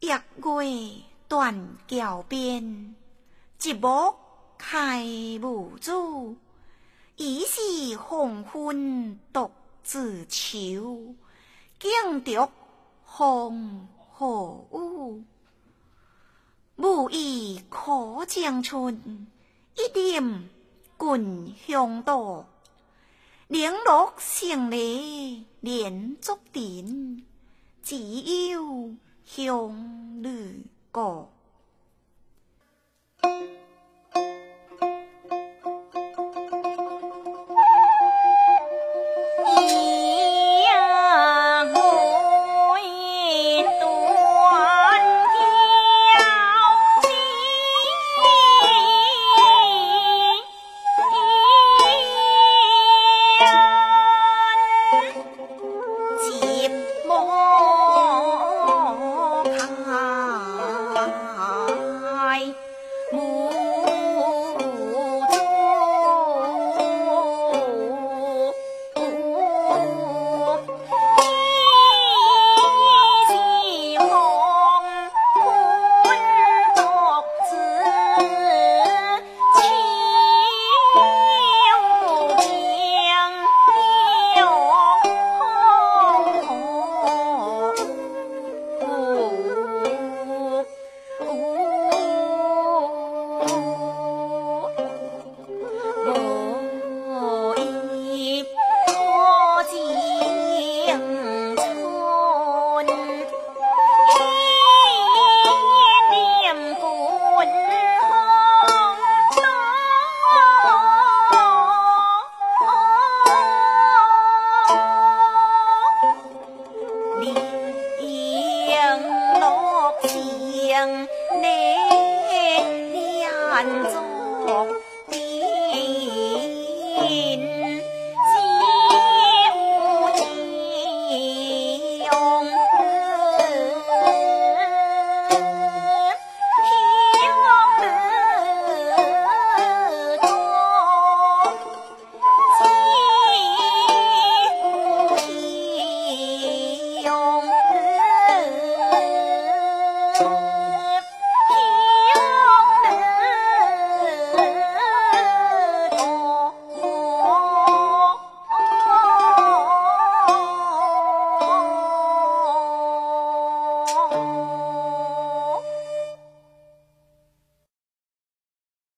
一月断桥边，一木开无主。已是黄昏独自愁，惊着风和雨。无意可江春，一点滚香多。零落成泥连竹点，只有香绿歌。你眼中明镜无情。